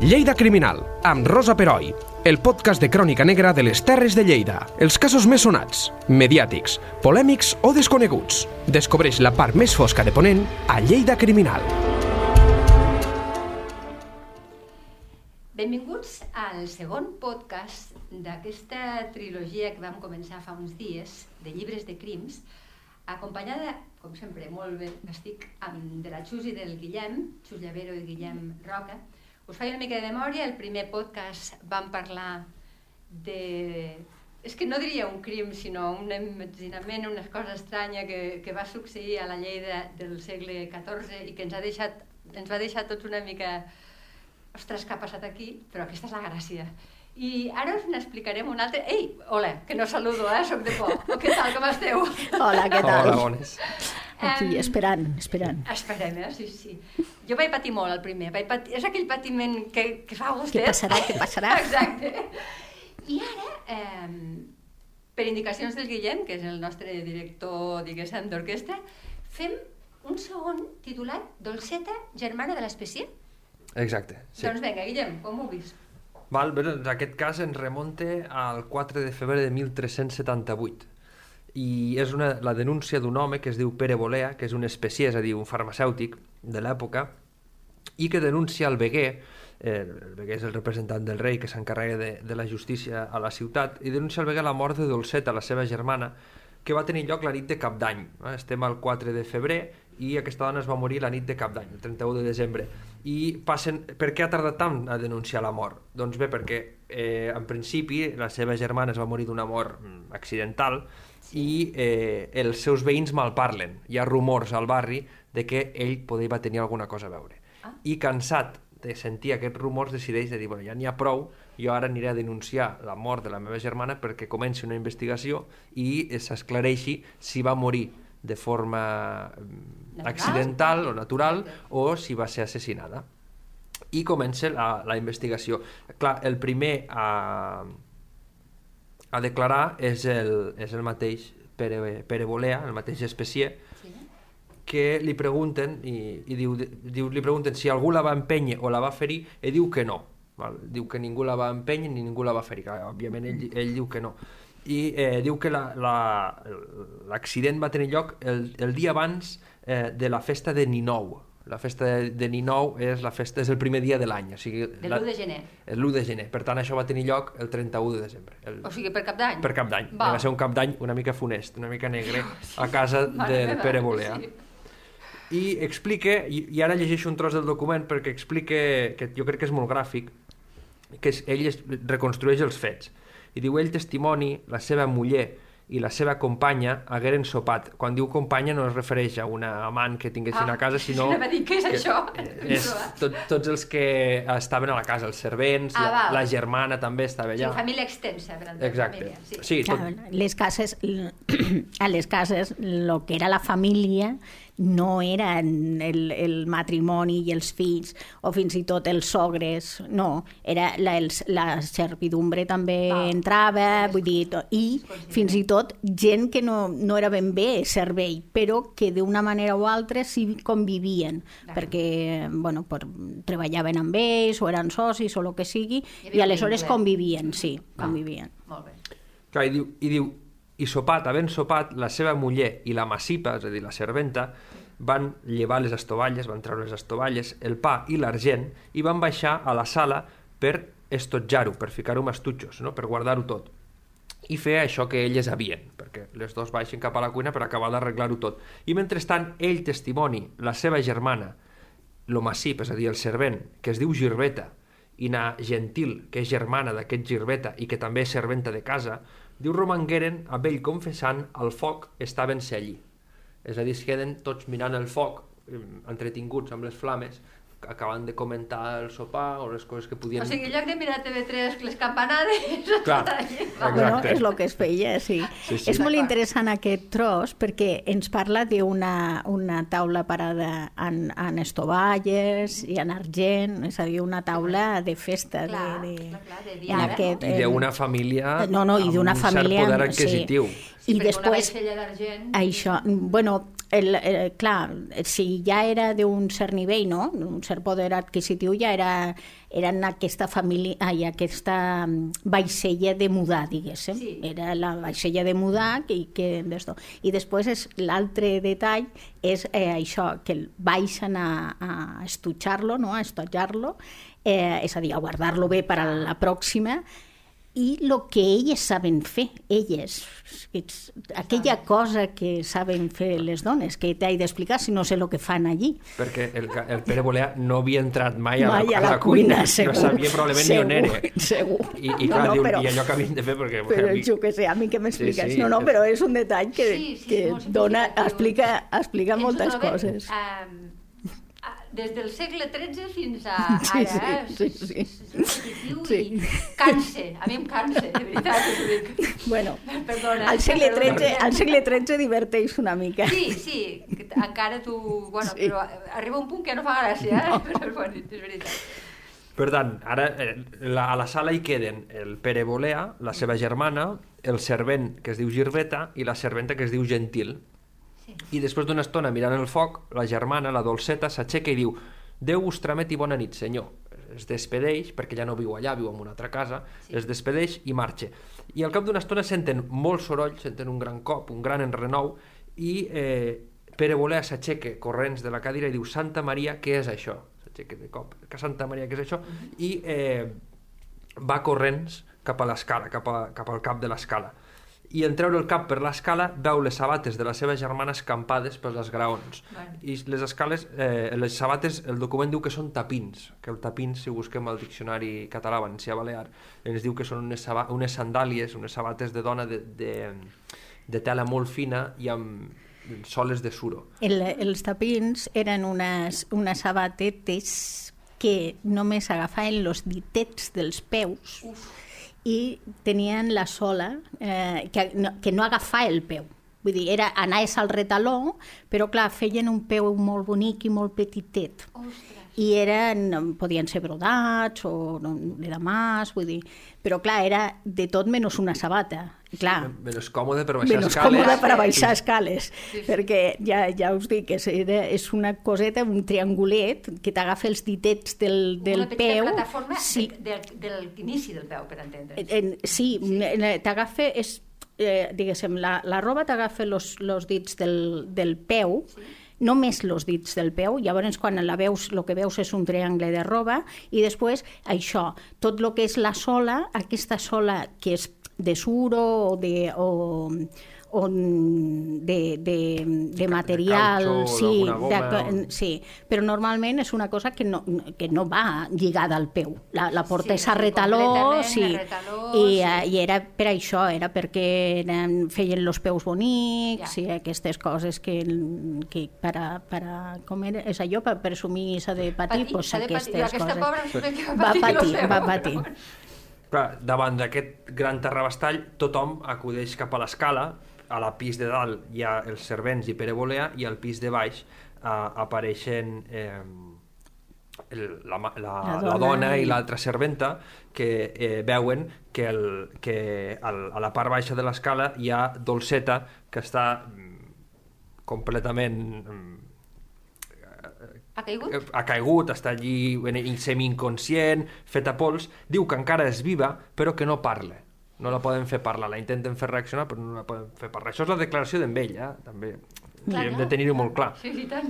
Lleida Criminal, amb Rosa Peroi, el podcast de crònica negra de les Terres de Lleida. Els casos més sonats, mediàtics, polèmics o desconeguts. Descobreix la part més fosca de Ponent a Lleida Criminal. Benvinguts al segon podcast d'aquesta trilogia que vam començar fa uns dies, de llibres de crims, acompanyada, com sempre, molt ben, estic amb de la Xus i del Guillem, Xus Llavero i Guillem Roca. Us faig una mica de memòria, el primer podcast vam parlar de... És que no diria un crim, sinó un imaginament, una cosa estranya que, que va succeir a la Lleida del segle XIV i que ens, ha deixat, ens va deixar tots una mica... Ostres, què ha passat aquí? Però aquesta és la gràcia. I ara us n'explicarem un altre... Ei, hola, que no saludo, eh? Soc de por. Què tal, com esteu? Hola, què tal? Hola, bones. Aquí, esperant, esperant. Esperem, eh? Sí, sí. Jo vaig patir molt el primer. Vaig patir... És aquell patiment que, que fa vostè. Què passarà, què passarà? Exacte. I ara, eh, per indicacions del Guillem, que és el nostre director, diguéssim, d'orquestra, fem un segon titulat Dolceta, germana de l'espècie. Exacte, sí. Doncs vinga, Guillem, com ho vist? Val, bé, doncs aquest cas ens remunta al 4 de febrer de 1378 i és una, la denúncia d'un home que es diu Pere Bolea, que és un especier, és a dir, un farmacèutic de l'època, i que denuncia el Beguer, eh, el Beguer és el representant del rei que s'encarrega de, de la justícia a la ciutat, i denuncia el Beguer la mort de Dolceta, la seva germana, que va tenir lloc la nit de Cap d'Any. Eh? Estem al 4 de febrer i aquesta dona es va morir la nit de Cap d'Any, el 31 de desembre. I passen... Per què ha tardat tant a denunciar la mort? Doncs bé, perquè eh, en principi la seva germana es va morir d'una mort mm, accidental i eh, els seus veïns malparlen. Hi ha rumors al barri de que ell podria tenir alguna cosa a veure. Ah. I cansat de sentir aquests rumors decideix de dir, bueno, ja n'hi ha prou, jo ara aniré a denunciar la mort de la meva germana perquè comenci una investigació i s'esclareixi si va morir de forma mm, Natural? accidental o natural o si va ser assassinada. I comença la, la investigació. Clar, el primer a, a declarar és el, és el mateix Pere, Pere Bolea, el mateix especier. Que li pregunten i, i diu, diu, li pregunten si algú la va empènyer o la va ferir i diu que no val? diu que ningú la va empènyer ni ningú la va ferir òbviament ell, ell diu que no i eh, diu que la- la- l'accident va tenir lloc el, el dia abans eh, de la festa de Ninou la festa de, de Ninou és, la festa, és el primer dia de l'any o sigui, De la- l'1 de gener. el l'1 de gener, per tant això va tenir lloc el 31 de desembre el, O sigui, per cap d'any? per cap d'any, Val. va ser un cap d'any una mica funest, una mica negre a casa Mare del meva, Pere Bolea sí. I explica, i, i ara llegeixo un tros del document perquè explica, que jo crec que és molt gràfic, que és, ell es, reconstrueix els fets. I diu, ell testimoni, la seva muller i la seva companya hagueren sopat. Quan diu companya no es refereix a una amant que tinguessin Ah, a casa, sinó... anava a dir, què és que, això? És tot, tots els que estaven a la casa, els servents, Ah, la, la germana també estava Sí, allà. família extensa, per entendre Exacte. família. Sí. Sí, tot, Clar, les cases, a les cases, lo que era la família no era el, el matrimoni i els fills, o fins i tot els sogres, no, era la, els, la servidumbre també Val. entrava, vull dir, to- i fins i tot gent que no, no era ben bé servei, però que d'una manera o altra sí convivien, D'acord. perquè bueno, per, treballaven amb ells, o eren socis, o el que sigui, i aleshores convivien, sí, Val. convivien. Molt bé. Clar, i diu, i diu, i sopat, havent sopat, la seva muller i la massipa, és a dir, la serventa, van llevar les estovalles, van treure les estovalles, el pa i l'argent, i van baixar a la sala per estotjar-ho, per ficar-ho amb estutxos, no? per guardar-ho tot i fer això que elles havien, perquè les dos baixen cap a la cuina per acabar d'arreglar-ho tot. I mentrestant, ell testimoni, la seva germana, lo massip, és a dir, el servent, que es diu Girbeta, i na Gentil, que és germana d'aquest Girbeta i que també és serventa de casa, diu romangueren amb ell confessant al foc estaven ser allí. És a dir, es queden tots mirant el foc, eh, entretinguts amb les flames, acabant de comentar el sopar o les coses que podien... O sigui, en lloc de mirar TV3, les campanades... Clar, Va. Bueno, Exacte. és el que es feia, sí. Sí, sí. És molt interessant aquest tros perquè ens parla d'una una taula parada en, en estovalles i en argent, és a dir, una taula de festa. Clar, de, de, clar, clar, de diada, aquest, I d'una família No, no, i amb d'una un família... cert poder adquisitiu. Sí. I perquè després, Una d'argent... això, bueno, el, el, clar, si ja era d'un cert nivell, no? un cert poder adquisitiu, ja era, era en aquesta família, ai, aquesta mm, vaixella de mudar, diguéssim. Sí. Era la vaixella de mudar i que d'esto. I després és l'altre detall és eh, això, que el baixen a, a estutxar-lo, no? a estotjar-lo, eh, és a dir, a guardar-lo bé per a la pròxima, i el que elles saben fer, elles, ets, aquella cosa que saben fer les dones, que t'he d'explicar si no sé el que fan allí. Perquè el, el Pere Bolea no havia entrat mai a, Mai la, a la, cuina, segur. no sabia probablement segur, ni on era. Segur. I, i clar, diu, i allò que havien de fer, perquè... Però a mi- jo què sé, a mi que m'expliques. Sí, sí. no, no, però és un detall que, Sí, sí, que dona, explica, explica moltes coses. a- des del segle XIII fins a Sí, ara, eh? sí, sí, sí. És repetitiu Sí. i canse, a mi em cansa, de veritat. Bueno, Perdona. al segle. XIII, al segle XIII diverteix una mica. Sí, sí, encara tu... Bueno, Sí. però arriba un punt que no fa gràcia, eh? Però, bueno, és veritat. Per tant, ara eh, la, a la sala hi queden el Pere Bolea, la seva germana, el servent que es diu Girbeta i la serventa que es diu Gentil. Sí. I després d'una estona mirant el foc, la germana, la Dolceta, s'aixeca i diu Déu us trameti bona nit, senyor. Es despedeix, perquè ja no viu allà, viu en una altra casa, Sí. es despedeix i marxa. I al cap d'una estona senten molt soroll, senten un gran cop, un gran enrenou, i eh, Pere Bolea s'aixeca corrents de la cadira i diu Santa Maria, què és això? S'aixeca de cop, que Santa Maria, què és això? I eh, va corrents cap a l'escala, cap, a, cap al cap de l'escala. I en treure el cap per l'escala veu les sabates de la seva germana escampades pels esgraons. Bueno. I les escales, eh, les sabates, el document diu que són tapins, que el tapins, si busquem al diccionari català valencià balear, ens diu que són unes, unes sandàlies, unes sabates de dona de, de, de tela molt fina i amb soles de suro. El, els tapins eren unes, unes sabatetes que només agafaven els ditets dels peus Uf, i tenien la sola eh, que, no, que no agafava el peu. Vull dir, era, anaves al retaló, però clar, feien un peu molt bonic i molt petitet. ostres. I eren, podien ser brodats o no, de damas, vull dir... Però clar, era de tot menys una sabata. Clar, Menys còmode per baixar menys escales. còmode per baixar escales, Sí, sí. perquè ja, ja us dic que és, era, és una coseta, un triangulet que t'agafa els ditets del, del Una peu. plataforma Sí, de, del, de l'inici del peu, per entendre'ns. en, sí, sí. t'agafa, és, eh, diguéssim, la, la roba t'agafa los, los dits del, del peu, sí. Només los dits del peu, llavors quan la veus, el que veus és un triangle de roba, i després això, tot el que és la sola, aquesta sola que és de suro o de, o, o de, de, de material, caucho, sí, goma, de, sí, però normalment és una cosa que no, que no va lligada al peu. La, la portes Sí, retaló, sí, retaló, i, sí. eh, i era per això, era perquè eren, feien els peus bonics, Ja. i aquestes coses que, que per a, per a, com era, és allò, per presumir s'ha de patir, Patir, pues de patir. aquestes Aquesta coses. pobra va patir, patir, va patir. Clar, davant d'aquest gran terrabastall, tothom acudeix cap a l'escala, a la pis de dalt hi ha els servents i Pere Bolea, i al pis de baix eh, apareixen eh, el, la, la, La la, dona dona i l'altra serventa que eh, veuen que, el, que al, a la part baixa de l'escala hi ha Dolceta que està mm, completament mm, Ha caigut? eh, ha caigut, està allí semi-inconscient, feta pols, diu que encara és viva, però que no parla. No la poden fer parlar, la intenten fer reaccionar, però no la poden fer parlar. Això és la declaració d'en ell, eh? també. Clar, I hem de tenir-ho molt clar. Sí, i tant.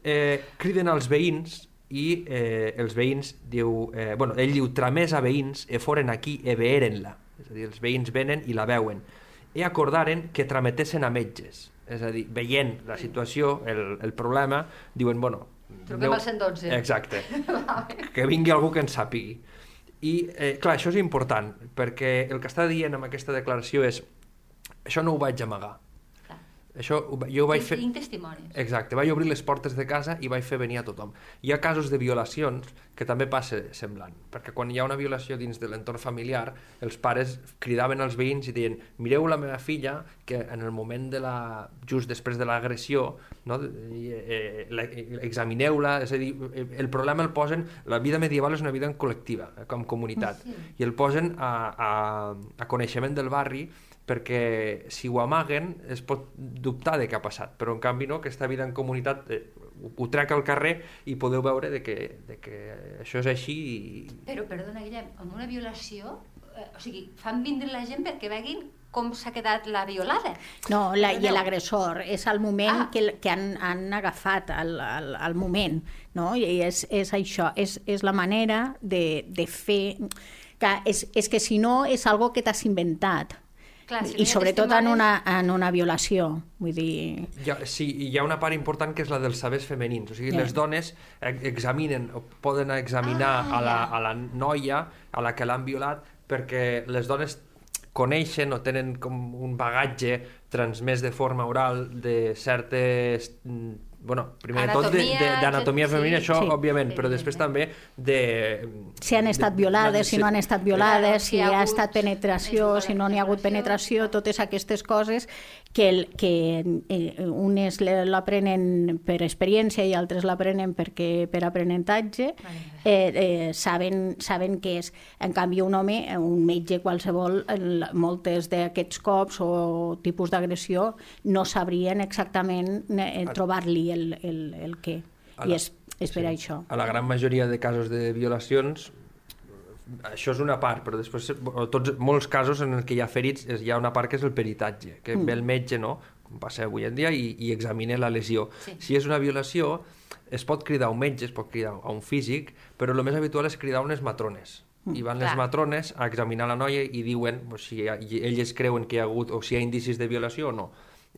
Eh, criden als veïns i eh, els veïns diu... Eh, bueno, ell diu, tramés a veïns e foren aquí e veeren-la. És a dir, els veïns venen i la veuen. I acordaren que trametessin a metges. És a dir, veient la situació, el, el problema, diuen, bueno... Truquem al 112. Exacte. que vingui algú que en sàpigui. I, eh, clar, això és important, perquè el que està dient amb aquesta declaració és això no ho vaig amagar. Això jo ho vaig fer... Tinc testimonis. Exacte, vaig obrir les portes de casa i vaig fer venir a tothom. Hi ha casos de violacions que també passa semblant, perquè quan hi ha una violació dins de l'entorn familiar, els pares cridaven als veïns i deien mireu la meva filla que en el moment de la... just després de l'agressió, no? eh, eh, examineu-la, és a dir, el problema el posen... La vida medieval és una vida en col·lectiva, eh, com comunitat, sí. i el posen a, a, a coneixement del barri perquè si ho amaguen es pot dubtar de què ha passat, però en canvi no, aquesta vida en comunitat eh, ho, trec al carrer i podeu veure de que, de que això és així i... Però, perdona, Guillem, amb una violació, eh, o sigui, fan vindre la gent perquè veguin com s'ha quedat la violada. No, la, i l'agressor, és el moment ah. que, que han, han agafat, el, el, el moment, no? I és, és això, és, és la manera de, de fer... Que és, és que si no és algo que t'has inventat, Clar, si I sobretot en una, en una violació. Vull dir... Ja, sí, hi ha una part important que és la dels sabers femenins. O sigui, yeah. les dones examinen, o poden examinar ah, a, la, a la noia a la que l'han violat perquè les dones coneixen o tenen com un bagatge transmès de forma oral de certes bueno, primer anatomia, de tot d'anatomia femenina, sí, això, sí. òbviament, però després també de... Si han estat violades, de, si no han estat violades, si, si ha, ha estat penetració, si no n'hi ha hagut penetració, totes aquestes coses que, el, que eh, unes l'aprenen per experiència i altres l'aprenen perquè per aprenentatge, eh, eh, saben, saben què és. En canvi, un home, un metge qualsevol, moltes d'aquests cops o tipus d'agressió no sabrien exactament eh, trobar-li el, el, el què. I és, és per sí. això. A la gran majoria de casos de violacions això és una part, però després tots, molts casos en els que hi ha ferits hi ha una part que és el peritatge, que mm. ve el metge, no? com passa avui en dia, i, i examina la lesió. Sí. Si és una violació, es pot cridar un metge, es pot cridar a un físic, però el més habitual és cridar unes matrones. Mm, I van Clar. les matrones a examinar la noia i diuen pues, si ha, elles creuen que hi ha hagut o si hi ha indicis de violació o no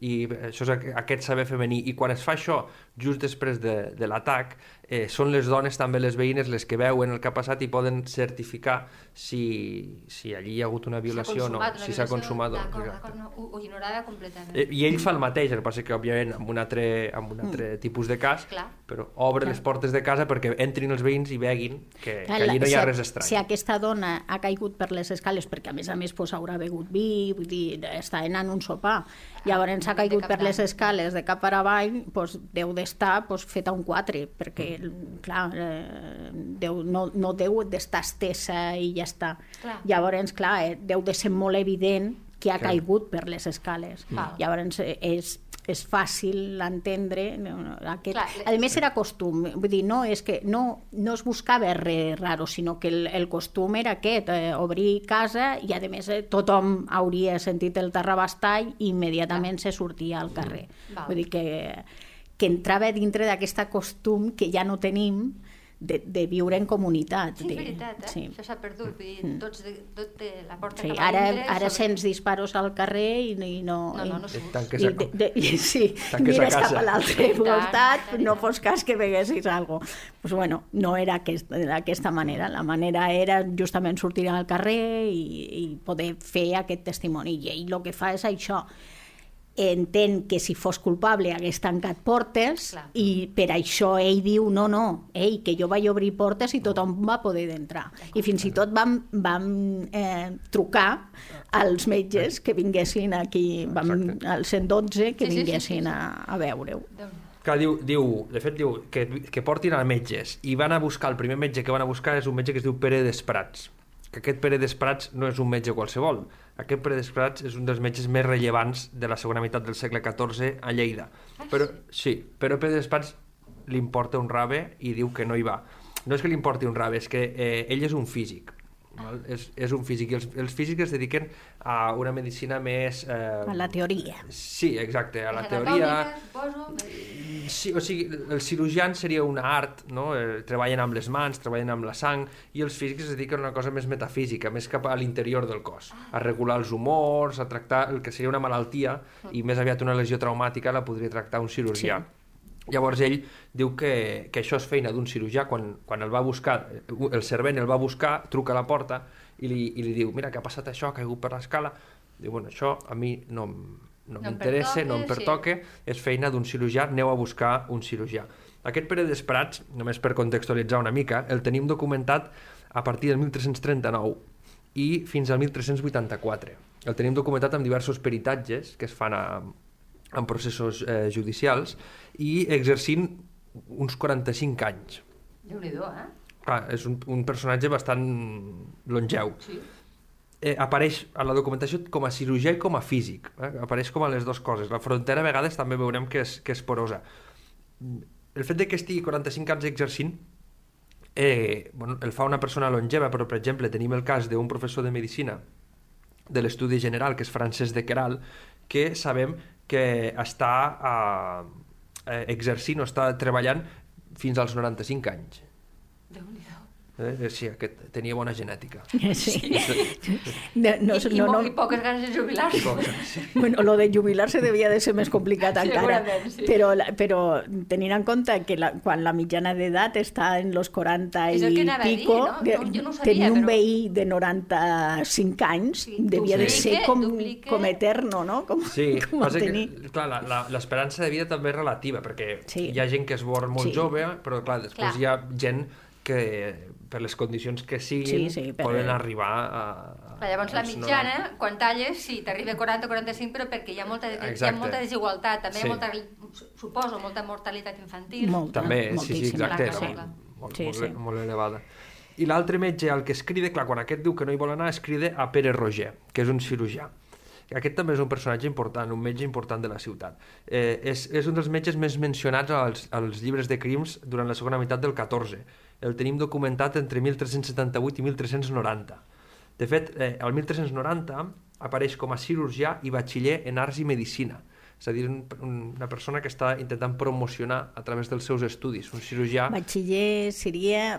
i això és aquest saber femení i quan es fa això just després de, de l'atac eh, són les dones també les veïnes les que veuen el que ha passat i poden certificar si, si allí hi ha hagut una violació o no, si s'ha consumat o no. no. Ho, ho ignorava completament. Eh, I ell fa el mateix, el que passa que òbviament amb un altre, amb un altre mm. tipus de cas, Clar. però obre Clar. les portes de casa perquè entrin els veïns i veguin que, que allí no hi ha si, res estrany. Si aquesta dona ha caigut per les escales perquè a més a més pues, haurà begut vi, vull dir, està anant un sopar, llavors s'ha caigut per les escales de cap per avall, pues, deu d'estar pues, feta un 4, perquè clar, eh, deu, no, no deu d'estar estesa i ja està. Clar. Llavors, clar, eh, deu de ser molt evident que ha clar. caigut per les escales. Mm. Llavors, eh, és, és fàcil entendre aquest... Clar, a més era costum, vull dir, no és que no, no es buscava res raro, sinó que el, el costum era aquest, eh, obrir casa i a més eh, tothom hauria sentit el terrabastall i immediatament Clar. se sortia al carrer. Mm. Vull dir que que entrava dintre d'aquest costum que ja no tenim de, de viure en comunitat. Sí, és veritat, eh? Sí. Això s'ha perdut. Vull dir, mm. tots de, tot de la porta sí, ara, dintre, ara sobre... sents disparos al carrer i, i no... No, no, no i, I, de, de, i, sí, mires cap a l'altre costat, no fos cas que veguessis alguna cosa. Pues bueno, no era d'aquesta manera. La manera era justament sortir al carrer i, i poder fer aquest testimoni. I ell el que fa és això, entén que si fos culpable hagués tancat portes Clar. i per això ell diu no, no, ell, que jo vaig obrir portes i tothom va poder entrar. I fins i tot vam, vam eh, trucar als metges que vinguessin aquí, vam, al 112, que sí, vinguessin sí, sí, sí. a, a veure-ho. Clar, diu, diu, de fet diu que, que portin a metges i van a buscar, el primer metge que van a buscar és un metge que es diu Pere Desprats que aquest Pere Desprats no és un metge qualsevol. Aquest Pere Desprats és un dels metges més rellevants de la segona meitat del segle XIV a Lleida. Ah, però, sí, però Pere Desprats li importa un rave i diu que no hi va. No és que li importi un rave, és que eh, ell és un físic. Val? És, és un físic i els, els físics es dediquen a una medicina més... Eh, a la teoria. Sí, exacte, a la teoria. Sí, o sigui, els cirurgians seria una art, no? Eh, treballen amb les mans, treballen amb la sang, i els físics es dediquen a una cosa més metafísica, més cap a l'interior del cos, a regular els humors, a tractar el que seria una malaltia, i més aviat una lesió traumàtica la podria tractar un cirurgià. Sí Llavors ell diu que, que això és feina d'un cirurgià, quan, quan el va buscar, el servent el va buscar, truca a la porta i li, i li diu, mira, que ha passat això, ha caigut per l'escala. Diu, bueno, això a mi no, no, no m'interessa, no em pertoque, sí. és feina d'un cirurgià, aneu a buscar un cirurgià. Aquest Pere Desprats, només per contextualitzar una mica, el tenim documentat a partir del 1339 i fins al 1384. el tenim documentat amb diversos peritatges que es fan a, en processos eh, judicials i exercint uns 45 anys. Déu-n'hi-do, eh? Clar, és un, un personatge bastant longeu. Sí. Eh, apareix a la documentació com a cirurgià i com a físic. Eh? Apareix com a les dues coses. La frontera a vegades també veurem que és, que és porosa. El fet de que estigui 45 anys exercint eh, bueno, el fa una persona longeva, però per exemple tenim el cas d'un professor de medicina de l'estudi general, que és Francesc de Queral, que sabem que està eh, eh, exercint o està treballant fins als 95 anys. Eh? Sí, aquest tenia bona genètica. Sí. No, no, I, i, no, no, I poques ganes de jubilar-se. Sí. Bueno, lo de jubilar-se devia de ser més complicat encara, sí. però, però tenint en compte que la, quan la mitjana d'edat està en los 40 És el i a dir, pico, no? de- No, jo no sabia, tenir un però- veí de 95 anys Sí, devia de duplique, ser com, duplique. com eterno, no? Com, Sí, com passa tenir... que, clar, la- la- l'esperança de vida també és relativa, perquè Sí. hi ha gent que es mor molt Sí. jove, però clar, després Clar. hi ha gent que per les condicions que siguin Sí, sí, per- poden arribar a... a Clar, llavors la mitjana, quan talles, sí, t'arriba a 40 o 45, però perquè hi ha molta, hi ha molta desigualtat, també Sí. hi ha molta, suposo, molta mortalitat infantil. Molta, També, sí, sí, exacte, clar. molt, Sí, molt, sí. molt elevada. I l'altre metge al que es crida, clar, quan aquest diu que no hi vol anar, es crida a Pere Roger, que és un cirurgià. Aquest també és un personatge important, un metge important de la ciutat. Eh, és, és un dels metges més mencionats als, als llibres de crims durant la segona meitat del 14. El tenim documentat entre 1378 i 1390. De fet, eh, el 1390 apareix com a cirurgià i batxiller en arts i medicina. És a dir, un, un, una persona que està intentant promocionar a través dels seus estudis. Un cirurgià... Batxiller seria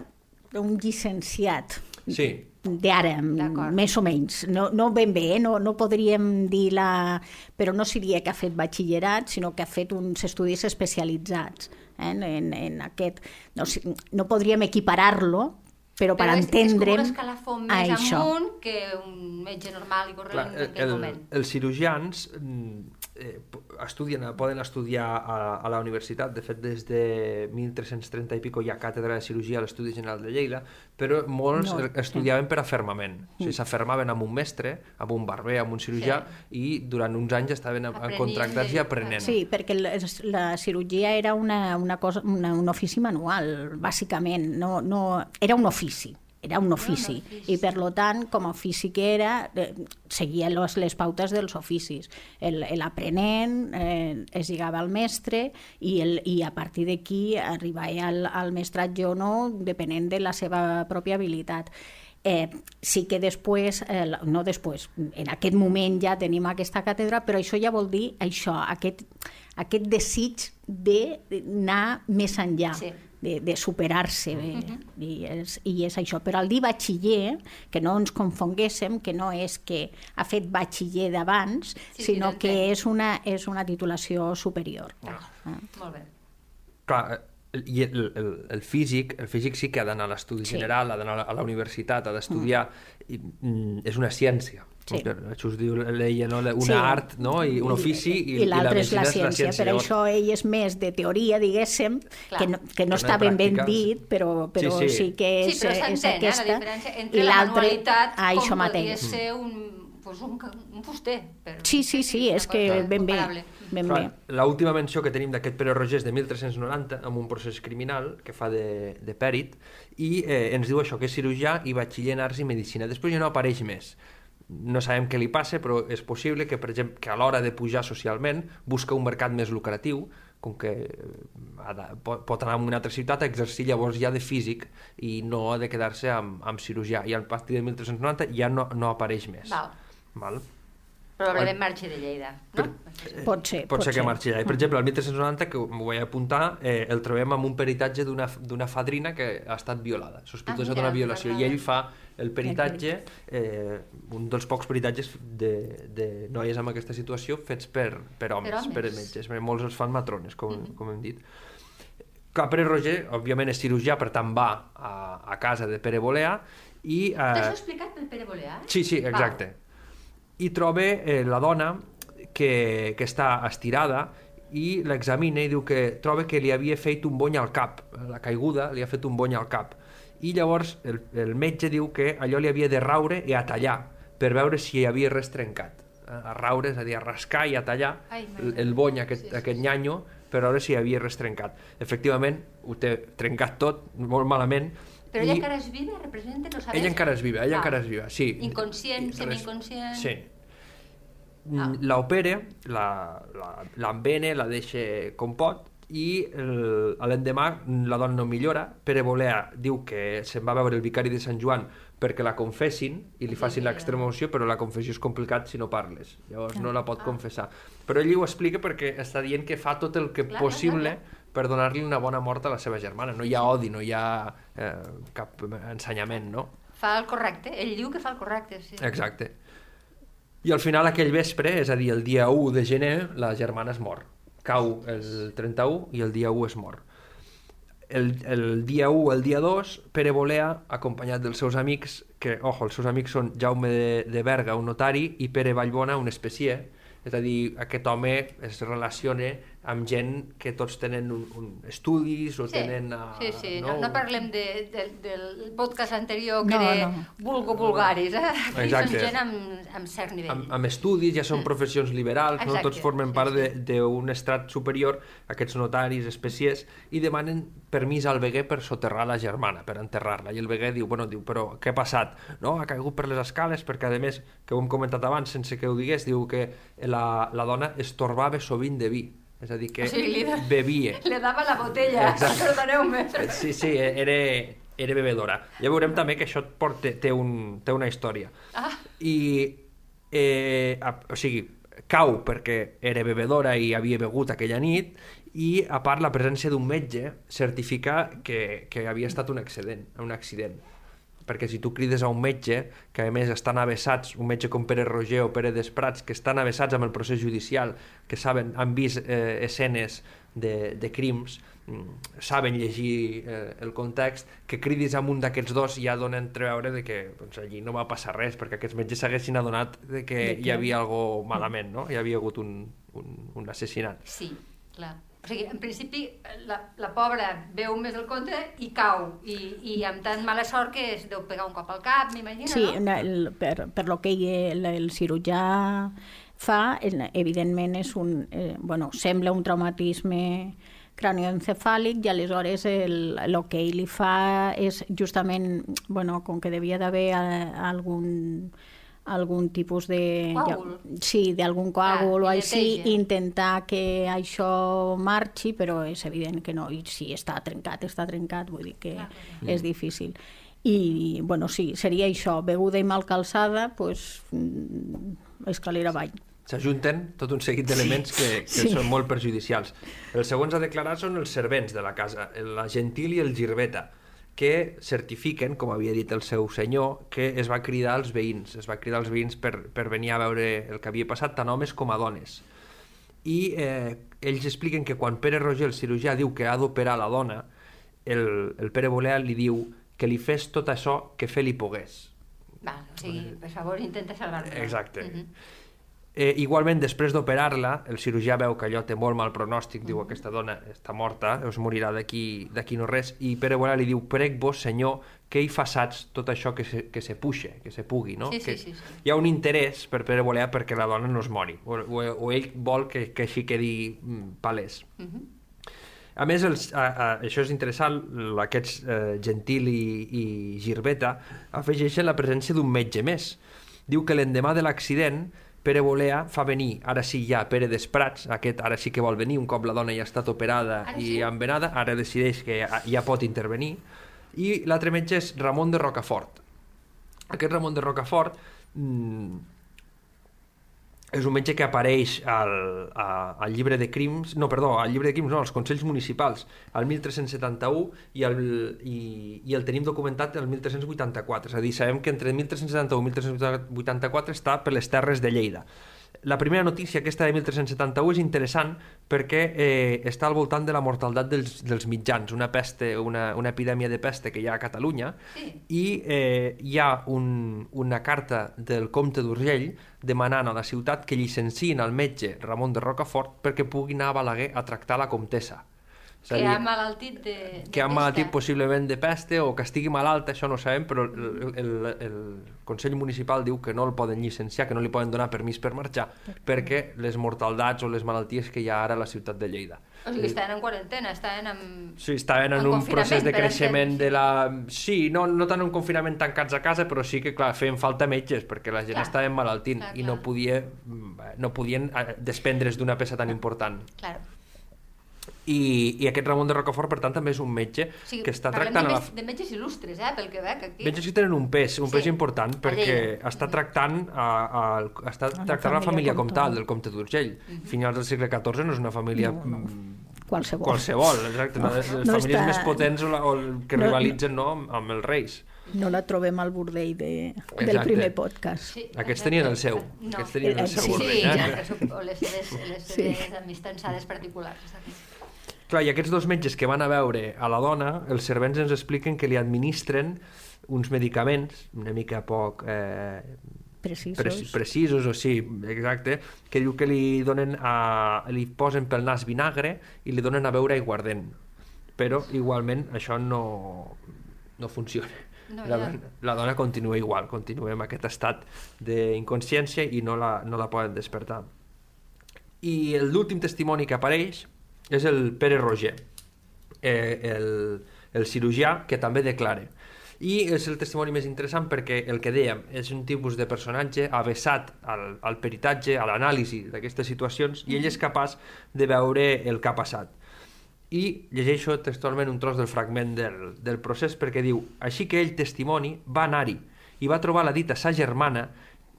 un llicenciat Sí, d'ara, més o menys. No, no ben bé, eh? no, no podríem dir la... Però no seria que ha fet batxillerat, sinó que ha fet uns estudis especialitzats eh? en, en, en aquest... No, no podríem equiparar-lo, però, per és, entendre'm És com un escalafó a més això. amunt que un metge normal i clar, corrent en aquell el, moment. els cirurgians mm, eh, estudien, poden estudiar a, a la universitat, de fet des de 1330 i pico hi ha càtedra de cirurgia a l'Estudi General de Lleida, però molts No. no. estudiaven per afermament, o sigui, s'afermaven amb un mestre, amb un barber, amb un cirurgià, i durant uns anys estaven Aprenent contractats i aprenent. Sí, perquè la, la cirurgia era una, una cosa, una, un ofici manual, bàsicament. No, no, era un ofici, era un ofici. ofici. I, per lo tant, com a ofici que era, eh, seguia les, les pautes dels oficis. El- L'aprenent eh, es lligava al mestre i, el, i a partir d'aquí arribava al, al mestratge o no, depenent de la seva pròpia habilitat. Eh, sí que després, eh, no després, en aquest moment ja tenim aquesta càtedra, però això ja vol dir això, aquest, aquest desig d'anar més enllà, Sí. De, de superar-se, uh i, és, i és això. Però al dir batxiller, que no ens confonguéssim, que no és que ha fet batxiller d'abans, Sí, sí, sinó t'entenc. que és una, és una titulació superior. Ah. Molt bé. Clar, eh, i el, el, el físic, el físic sí que ha d'anar a l'estudi Sí. general, ha d'anar a la universitat, ha d'estudiar, i, mm, és una ciència. Sí. Això es diu l'ella, no? una Sí. art, no? I un ofici, i, I, l'altre és medicina la ciència, per Llavors, això ell és més de teoria, diguéssim, Clar. que no, que no no està ben ben dit, però, però Sí, sí, sí. que és, sí, però és s'entén, eh, la aquesta. diferència I entre la l'altre, manualitat ah, com això podria mateix. ser un, pues un, un fuster. Però, Sí, sí, sí, és que ben bé, ben bé. L'última menció que tenim d'aquest Pere Roger és de 1390, amb un procés criminal que fa de, de pèrit, i eh, ens diu això, que és cirurgià i batxiller en arts i medicina. Després ja no apareix més. No sabem què li passa, però és possible que, per exemple, que a l'hora de pujar socialment busca un mercat més lucratiu, com que eh, ha de, pot, pot anar a una altra ciutat a exercir llavors ja de físic i no ha de quedar-se amb, amb cirurgià. I a partir de 1390 ja no, no apareix més. Val. Val? Probablement marxi de Lleida, no? Pot ser, Pot ser que marxi. I, per exemple, el 1390, que m'ho vaig apuntar, eh, el trobem amb un peritatge d'una d'una fadrina que ha estat violada, sospitosa Ah, d'una violació, i ell fa el peritatge, eh, un dels pocs peritatges de, de noies amb aquesta situació fets per, per homes, homes. per metges, perquè molts els fan matrones, com, com hem dit. Clar, Pere Roger, òbviament, és cirurgià, per tant va a, a casa de Pere Bolea, i... Eh, explicat pel Pere Bolear? Sí, sí, exacte. I troba eh, la dona que, que està estirada i l'examina i diu que troba que li havia fet un bony al cap. La caiguda li ha fet un bony al cap. I llavors el, el metge diu que allò li havia de raure i a tallar per veure si hi havia res trencat. A raure, és a dir, a rascar i a tallar Ai, el, el bony, aquest, Sí, sí, aquest nyanyo, per veure si hi havia res trencat. Efectivament, ho té trencat tot, molt malament. Però ella encara és viva, representa, no sabes? Ella encara és viva, ella Ah. encara és viva, sí. Inconscient, I res- semi-inconscient. Sí. Ah. Ah. L'opera, la, la, la deixa com pot, i el- l'endemà la dona no millora. Pere Bolea diu que se'n va veure el vicari de Sant Joan perquè la confessin i li facin l'extremoció, però la confessió és complicat si no parles. Llavors no la pot Ah. confessar. Però ell ho explica perquè està dient que fa tot el que possible per donar-li una bona mort a la seva germana. No hi ha odi, no hi ha eh, cap ensenyament, no? Fa el correcte, ell diu que fa el correcte, sí. Exacte. I al final aquell vespre, és a dir, el dia 1 de gener, la germana es mor. Cau el 31 i el dia 1 es mor. El, el dia 1, el dia 2, Pere Bolea, acompanyat dels seus amics, que, ojo, els seus amics són Jaume de, de Berga, un notari, i Pere Vallbona, un especier, és a dir, aquest home es relaciona amb gent que tots tenen un, un estudis o Sí, tenen... Uh, sí, sí. No, no parlem de, de, del podcast anterior que No, era no. vulgo vulgaris, eh? Aquí Exacte. són gent amb, amb cert nivell. amb, amb estudis, ja són professions liberals, no? Tots formen sí, part sí. de- d'un estrat superior, aquests notaris, especiers, i demanen permís al veguer per soterrar la germana, per enterrar-la. I el veguer diu, bueno, diu, però què ha passat? No, ha caigut per les escales, perquè a més, que ho hem comentat abans, sense que ho digués, diu que la, la dona es torbava sovint de vi. És a dir, que O sigui, li bevia. Le dava la botella, perdoneu-me. Sí, sí, era, era bebedora. Ja veurem també que això porta, té, un, té una història. Ah. I, eh, a, o sigui, cau perquè era bebedora i havia begut aquella nit i, a part, la presència d'un metge certifica que, que havia estat un accident, un accident perquè si tu crides a un metge, que a més estan avessats, un metge com Pere Roger o Pere Desprats, que estan avessats amb el procés judicial, que saben, han vist eh, escenes de, de crims, mm, saben llegir eh, el context, que cridis a un d'aquests dos ja dona a entreveure de que doncs, allí no va passar res, perquè aquests metges s'haguessin adonat de que De hi havia algo malament, no? Hi havia hagut un, un, un assassinat. Sí, clar. O sigui, en principi, la, la pobra veu més el conte i cau, i, i amb tan mala sort que es deu pegar un cop al cap, m'imagino, Sí, no? el, per, per lo que el, el cirurgià fa, evidentment és un, eh, bueno, sembla un traumatisme cranioencefàlic i aleshores el, el que ell li fa és justament, bueno, com que devia d'haver eh, algun algun tipus de... Coàgul. Sí, d'algun coàgul o Ah, així, neteja. intentar que això marxi, però és evident que no, i si està trencat, està trencat, vull dir que Clar, és difícil. I, bueno, sí, seria això, beguda i mal calçada, pues, mm, escalera avall. S'ajunten tot un seguit d'elements que, que Sí. són molt perjudicials. Els segons a declarar són els servents de la casa, la Gentil i el Girbeta, que certifiquen, com havia dit el seu senyor, que es va cridar als veïns, es va cridar als veïns per, per venir a veure el que havia passat, tant homes com a dones. I eh, ells expliquen que quan Pere Roger, el cirurgià, diu que ha d'operar la dona, el, el Pere Bolea li diu que li fes tot això que fer li pogués. Val, o sigui, per favor, intenta salvar-me. Exacte. Mhm. Eh, igualment, després d'operar-la, el cirurgià veu que allò té molt mal pronòstic, diu aquesta dona està morta, es morirà d'aquí no res, i Pere Bolà li diu, prec vos, senyor, que hi façats tot això que se, que se puxe, que se pugui, no? Sí, sí, que sí, sí. Hi ha un interès per Pere Bolà perquè la dona no es mori, o, o, o ell vol que, que així quedi mm, palès. Mhm. A més, els, a, a, això és interessant, aquests eh, Gentil i, i Girbeta afegeixen la presència d'un metge més. Diu que l'endemà de l'accident, Pere Bolea fa venir, ara sí ja, Pere Desprats, aquest ara sí que vol venir, un cop la dona ja ha estat operada Ara i sí? envenada, ara decideix que ja, ja pot intervenir, i l'altre metge és Ramon de Rocafort. Aquest Ramon de Rocafort mm, és un metge que apareix al, a, al llibre de crims, no, perdó, al llibre de crims, no, als Consells Municipals, al 1371 i el, i, i el tenim documentat el 1384, és a dir, sabem que entre 1371 i 1384 està per les terres de Lleida. La primera notícia, aquesta de 1371, és interessant perquè eh, està al voltant de la mortaldat dels, dels mitjans, una peste, una, una epidèmia de peste que hi ha a Catalunya, Sí. i eh, hi ha un, una carta del comte d'Urgell demanant a la ciutat que llicenciïn el metge Ramon de Rocafort perquè pugui anar a Balaguer a tractar la comtessa. Que ha malaltit de, de que ha malaltit pesta. possiblement de peste o que estigui malalt, això no ho sabem, però el, el, el Consell Municipal diu que no el poden llicenciar, que no li poden donar permís per marxar, perquè les mortaldats o les malalties que hi ha ara a la ciutat de Lleida. O sigui, estaven en quarantena, estaven en... Sí, estaven en, En un procés de creixement de la... Sí, no, no tant un confinament tancats a casa, però sí que, clar, feien falta metges, perquè la gent Clar. estava malaltint Clar, i no, clar. podia, no podien eh, desprendre's d'una peça tan important. Claro. I, I aquest Ramon de Rocafort, per tant, també és un metge O sigui, que està parlem tractant... de, a la... de metges il·lustres, eh, pel que veig aquí. Metges que tenen un pes, un Sí, pes important, a perquè està tractant, a, a, està la tractant la família família com Comtal. tal, del comte d'Urgell. Finals del segle XIV no és una família no, no. Qualsevol. qualsevol, exacte, de les no famílies està- més potents o, la, o que No- rivalitzen no, amb, amb els reis. No la trobem al bordell de, del Exacte. primer podcast. Sí, Aquests exacte. tenien el seu. No. Aquests tenien el Eh, seu. sí, orden, Sí, eh? ja, o les seves, les Sí. seves amistançades particulars. exacte. Clar, i aquests dos metges que van a veure a la dona, els servents ens expliquen que li administren uns medicaments una mica poc eh, Precisos. pre precisos, o sí, exacte, que diu que li donen a, li posen pel nas vinagre i li donen a beure aiguardent. Però igualment això no, no funciona. No, la, ja. la dona continua igual, continua en aquest estat d'inconsciència i no la, no la poden despertar. I l'últim testimoni que apareix és el Pere Roger, eh, el, el cirurgià que també declara. I és el testimoni més interessant perquè el que dèiem és un tipus de personatge avessat al, al peritatge, a l'anàlisi d'aquestes situacions i ell és capaç de veure el que ha passat. I llegeixo textualment un tros del fragment del, del procés perquè diu així que ell, testimoni, va anar-hi i va trobar la dita sa germana,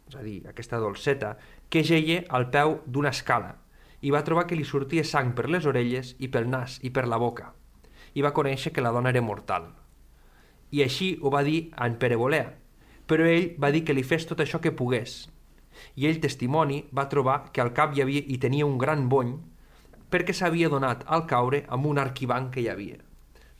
és a dir, aquesta dolceta, que geia al peu d'una escala i va trobar que li sortia sang per les orelles i pel nas i per la boca i va conèixer que la dona era mortal. I així ho va dir a en Pere Bolea, però ell va dir que li fes tot això que pogués. I ell, testimoni, va trobar que al cap hi havia i tenia un gran bony perquè s'havia donat al caure amb un arquibanc que hi havia.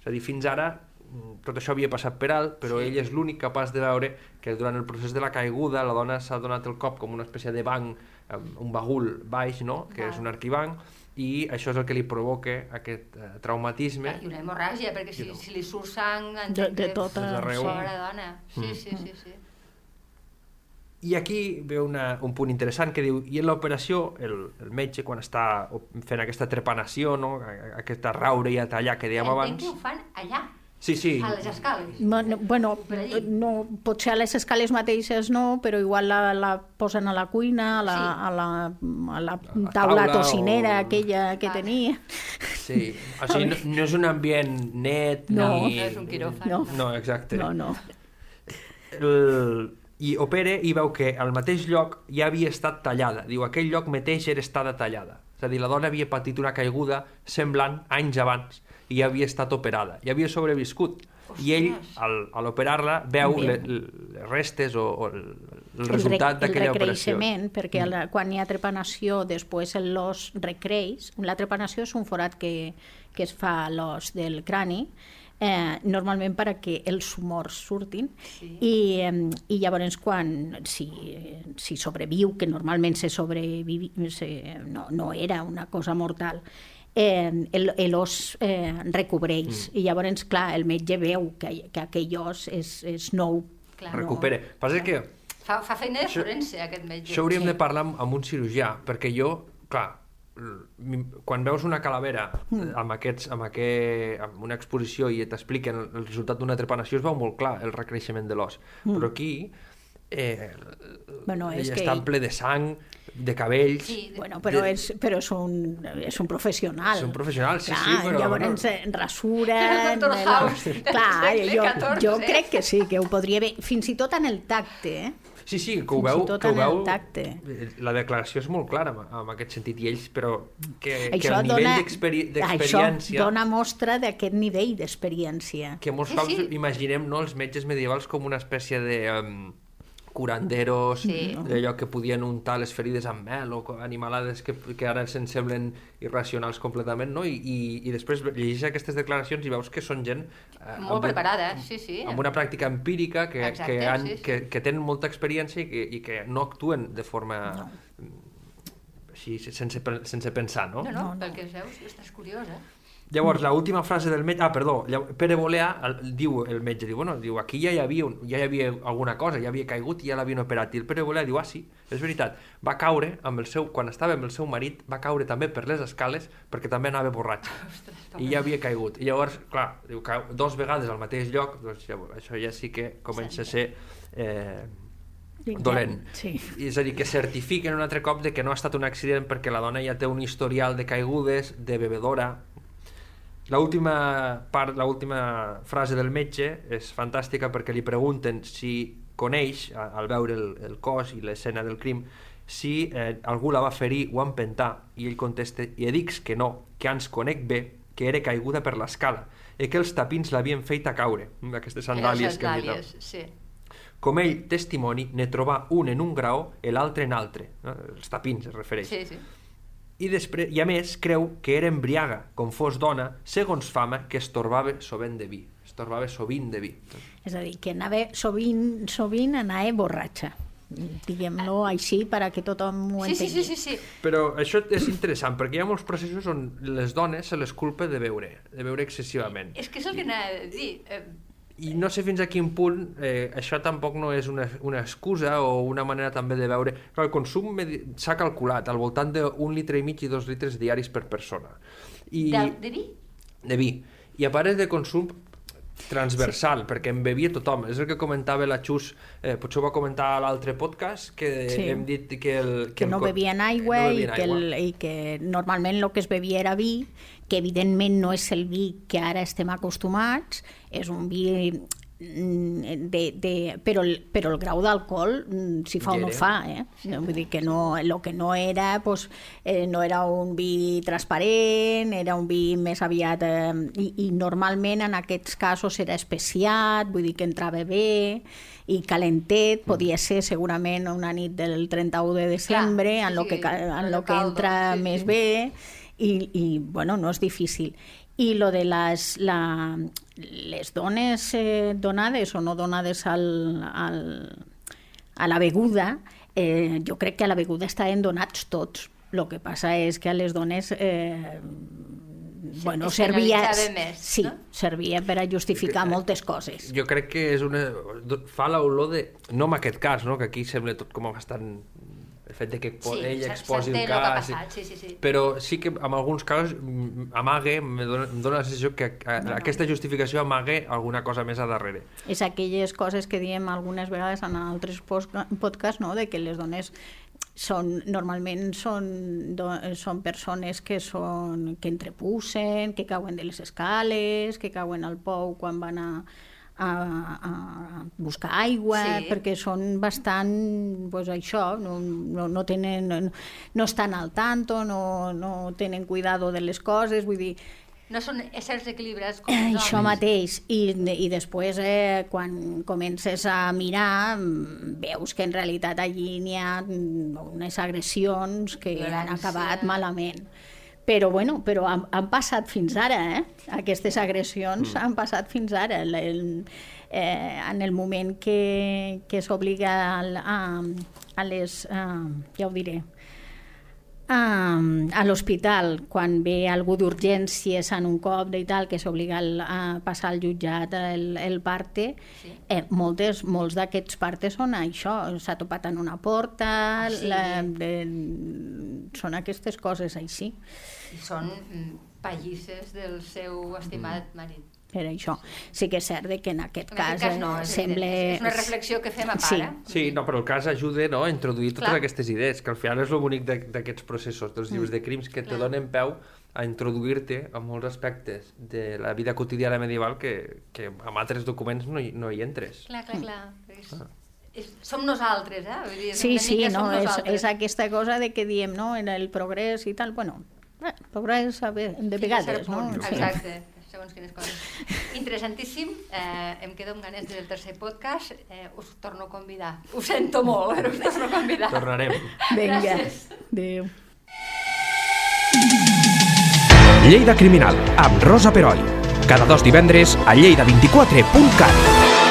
És a dir, fins ara mm, tot això havia passat per alt, però ell és l'únic capaç de veure que durant el procés de la caiguda la dona s'ha donat el cop com una espècie de banc, amb un bagul baix, no? que Val. és un arquibanc, i això és el que li provoca aquest eh, traumatisme. I una hemorràgia, perquè si, si li surt sang... De- entenc de tota- Des d'arreu. Pobra dona. Sí, Mm. sí, sí, sí. I aquí ve una, un punt interessant que diu, i en l'operació, el, el metge, quan està fent aquesta trepanació, no? A- aquesta raure i a tallar que dèiem Entenc abans... que ho fan allà, Sí, sí, a les escales. Bueno, bueno no, potser a les escales mateixes no, però igual la, la posen a la cuina, a la, Sí. a la, a la taula taula o- tocinera aquella que Vale. tenia. sí. O sigui, no, no és un ambient net No. ni... No és un quiròfan. No. No, exacte. No, no. El... I opera i veu que al mateix lloc ja havia estat tallada. Diu, aquell lloc mateix era estada tallada. És a dir, la dona havia patit una caiguda semblant anys abans i ja havia estat operada. I havia sobreviscut. I ell, al, a l'operar-la, veu Veu. le, les restes o, o el, el El resultat d'aquella el operació. recreixement, perquè la, quan hi ha trepanació, després el l'os recreix. La trepanació és un forat que, que es fa a l'os del crani, eh, normalment perquè els humors surtin Sí. i, eh, i llavors quan si, si sobreviu, que normalment se sobrevivi, se, no, no era una cosa mortal, eh, el- l'os eh, recobreix Mm. i llavors, clar, el metge veu que, que aquell os és, és nou. Clar. No. Recupera. Passa que Fa, fa feina de Això- forense, aquest metge. Això hauríem Sí. de parlar amb, amb un cirurgià, perquè jo, clar, quan veus una calavera Mm. amb, aquests, amb, aquest, amb una exposició i t'expliquen el, el resultat d'una trepanació, es veu molt clar el recreixement de l'os. Però aquí eh, Mm. Bueno, és ell que està ell- ple de sang, de cabells... Sí, Bueno, però, De- és, però és, un, és un professional. És un professional, sí, Clar, sí, però, Llavors bueno. eh, rasuren... El eh, House Clar, jo, XIV, jo eh? crec que sí, que ho podria haver... Fins i tot en el tacte, eh? Sí, sí, que ho Fins i veu, tot que ho veu tacte. la declaració és molt clara en, en aquest sentit, i ells, però que, que Això el nivell dona, d'experi- això d'experiència... dona mostra d'aquest nivell d'experiència. que molts Sí, cops sí. imaginem no, els metges medievals com una espècie de um, curanderos, Sí. d'allò que podien untar les ferides amb mel o animalades que, que ara se'n semblen irracionals completament, no? I, i, i després llegeixes aquestes declaracions i veus que són gent... Eh, Molt preparada, sí, sí. Amb una pràctica empírica que, Exacte, que, han, sí, sí. que, que tenen molta experiència i que, i que no actuen de forma... mm, així, sense, sense pensar, no? No, no, No, no. pel que es veus, estàs curiós, eh? Llavors, la última frase del metge... Ah, perdó, Pere Bolea el, diu, el metge, diu, bueno, diu, aquí ja hi, havia, un, ja hi havia alguna cosa, ja havia caigut i ja l'havien operat. I el Pere Bolea diu, ah, sí, és veritat. Va caure amb el seu... Quan estava amb el seu marit, va caure també per les escales perquè també anava borratxa. I ja havia caigut. I llavors, clar, diu, cau dos vegades al mateix lloc, doncs ja, això ja sí que comença a ser... Eh, dolent. Sí. És a dir, que certifiquen un altre cop de que no ha estat un accident perquè la dona ja té un historial de caigudes, de bebedora. L'última part, l'última frase del metge és fantàstica perquè li pregunten si coneix, al veure el, el cos i l'escena del crim, si eh, algú la va ferir o empentar, i ell contesta, i dics que no, que ans conec bé, que era caiguda per l'escala, i que els tapins l'havien fet a caure, d'aquestes sandàlies que hem dit. sí. Com ell testimoni, ne trobà un en un graó i l'altre en altre. No? Els tapins es refereix. Sí, sí. I, després, I a més creu que era embriaga, com fos dona, segons fama que es torbava sovint de vi. Es torbava sovint de vi. És a dir, que anava sovint, sovint anava borratxa. Diguem-lo així per a que tothom ho Sí, sí, sí, sí, sí. Però això és interessant, perquè hi ha molts processos on les dones se les culpa de beure, de beure excessivament. És que és el que anava a dir. I no sé fins a quin punt eh, això tampoc no és una, una excusa o una manera també de veure... Clar, el consum s'ha calculat al voltant d'un litre i mig i dos litres diaris per persona. I, de, de vi? de vi. I a part de consum transversal, sí. perquè en bevia tothom. És el que comentava la Xus, eh, potser ho va comentar a l'altre podcast, que Sí. hem dit que... El, que el no bevien aigua, no i, bevien que aigua. el, i que normalment el que es bevia era vi, que evidentment no és el vi que ara estem acostumats, és un vi de, de, però, el, però el grau d'alcohol mm, si fa o no fa eh? vull dir que no, el que no era pues, eh, no era un vi transparent era un vi més aviat eh, i, i normalment en aquests casos era especiat, vull dir que entrava bé i calentet, podia ser segurament una nit del 31 de desembre, Clar, en sí, lo que, en el lo que entra sí, més sí. bé i, i bueno, no és difícil. I lo de les, la, les dones eh, donades o no donades al, al, a la beguda, eh, jo crec que a la beguda estaven donats tots. El que passa és que a les dones eh, bueno, servia, més, sí, no? servia per a justificar moltes coses. Jo crec que és una... fa l'olor de... No en aquest cas, no? que aquí sembla tot com bastant... Fet de que Sí, ell s'en- exposi el ha cas... passat, sí, sí, sí. Però sí que en alguns casos amague, em dona, em dona la sensació que a, aquesta justificació amague alguna cosa més a darrere. és aquelles coses que diem algunes vegades en altres podcasts, no? de que les dones són, normalment són, do, són persones que, són, que entrepussen, que cauen de les escales, que cauen al pou quan van a, a, a buscar aigua, Sí. perquè són bastant, pues, això, no, no, no, tenen, no, no estan al tanto, no, no tenen cuidado de les coses, vull dir, No són éssers equilibrats com Eh, els Això homes. mateix, i, i després eh, quan comences a mirar veus que en realitat allí n'hi ha unes agressions que han Violència. acabat malament. Però, bueno, però han, han passat fins ara, eh? Aquestes agressions mm. han passat fins ara. El, el, eh, en el moment que, que s'obliga al- a, a les... A, ja ho diré, a, a l'hospital, quan ve algú d'urgències en un cop i tal, que s'obliga a passar al jutjat el, el parte, Sí. eh, moltes, molts d'aquests partes són això, s'ha topat en una porta, Ah, sí? la, de, són aquestes coses així. I són mm, pallisses del seu estimat marit. Per això. Sí que és cert de que en aquest En cas, aquest cas no, eh, és sembla... És una reflexió que fem a Sí. part, eh? Sí, no, però el cas ajuda no, a introduir totes Clar. aquestes idees, que al final és el bonic de- d'aquests processos, dels llibres de crims, que te Clar. donen peu a introduir-te a molts aspectes de la vida quotidiana medieval que, que amb altres documents no hi, no hi entres. Clar, clar, clar. És, és, som nosaltres, eh? Vull dir, Sí, sí, no, és, és aquesta cosa de que diem, no?, en el progrés i tal, bueno, eh, progrés de vegades, no? Sí. Segons quines coses. Interessantíssim, eh, em quedo amb ganes del tercer podcast, eh, us torno a convidar. Ho sento molt, però us torno a convidar. Tornarem. Vinga, Gràcies. adéu. Lleida Criminal, amb Rosa Peroi. Cada dos divendres a lleida24.cat.